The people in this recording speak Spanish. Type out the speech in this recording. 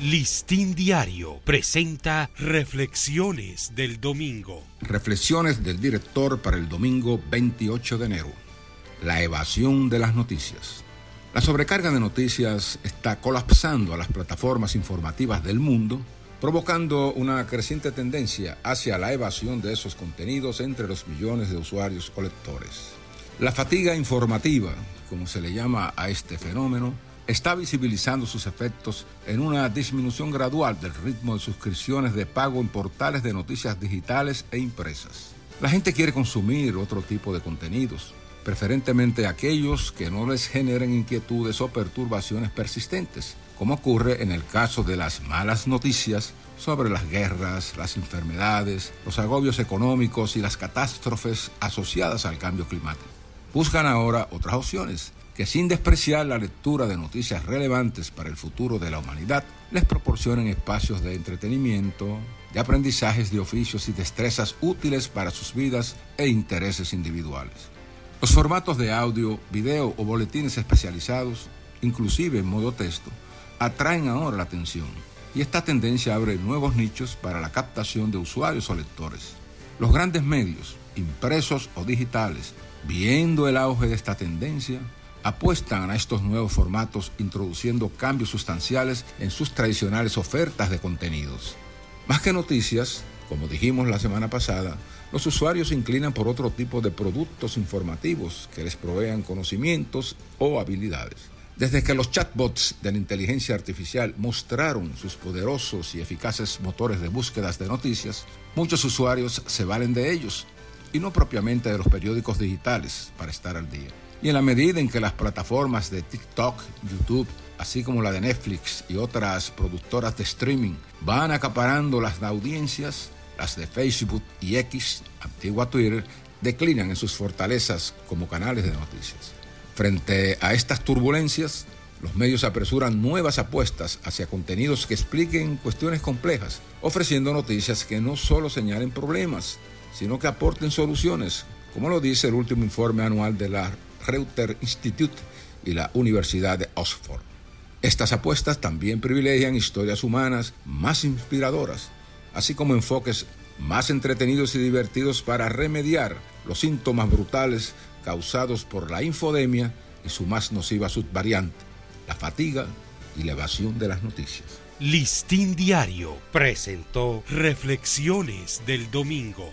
Listín Diario presenta Reflexiones del Domingo. Reflexiones del director para el domingo 28 de enero. La evasión de las noticias. La sobrecarga de noticias está colapsando a las plataformas informativas del mundo, provocando una creciente tendencia hacia la evasión de esos contenidos entre los millones de usuarios o lectores. La fatiga informativa, como se le llama a este fenómeno, está visibilizando sus efectos en una disminución gradual del ritmo de suscripciones de pago en portales de noticias digitales e impresas. La gente quiere consumir otro tipo de contenidos, preferentemente aquellos que no les generen inquietudes o perturbaciones persistentes, como ocurre en el caso de las malas noticias sobre las guerras, las enfermedades, los agobios económicos y las catástrofes asociadas al cambio climático. Buscan ahora otras opciones que sin despreciar la lectura de noticias relevantes para el futuro de la humanidad, les proporcionen espacios de entretenimiento, de aprendizajes de oficios y destrezas útiles para sus vidas e intereses individuales. Los formatos de audio, video o boletines especializados, inclusive en modo texto, atraen ahora la atención y esta tendencia abre nuevos nichos para la captación de usuarios o lectores. Los grandes medios, impresos o digitales, viendo el auge de esta tendencia, apuestan a estos nuevos formatos introduciendo cambios sustanciales en sus tradicionales ofertas de contenidos. Más que noticias, como dijimos la semana pasada, los usuarios se inclinan por otro tipo de productos informativos que les provean conocimientos o habilidades. Desde que los chatbots de la inteligencia artificial mostraron sus poderosos y eficaces motores de búsquedas de noticias, muchos usuarios se valen de ellos y no propiamente de los periódicos digitales para estar al día. Y en la medida en que las plataformas de TikTok, YouTube, así como la de Netflix y otras productoras de streaming van acaparando las audiencias, las de Facebook y X, antigua Twitter, declinan en sus fortalezas como canales de noticias. Frente a estas turbulencias, los medios apresuran nuevas apuestas hacia contenidos que expliquen cuestiones complejas, ofreciendo noticias que no solo señalen problemas, sino que aporten soluciones, como lo dice el último informe anual de la Reuter Institute y la Universidad de Oxford. Estas apuestas también privilegian historias humanas más inspiradoras, así como enfoques más entretenidos y divertidos para remediar los síntomas brutales causados por la infodemia y su más nociva subvariante, la fatiga y la evasión de las noticias. Listín Diario presentó Reflexiones del Domingo.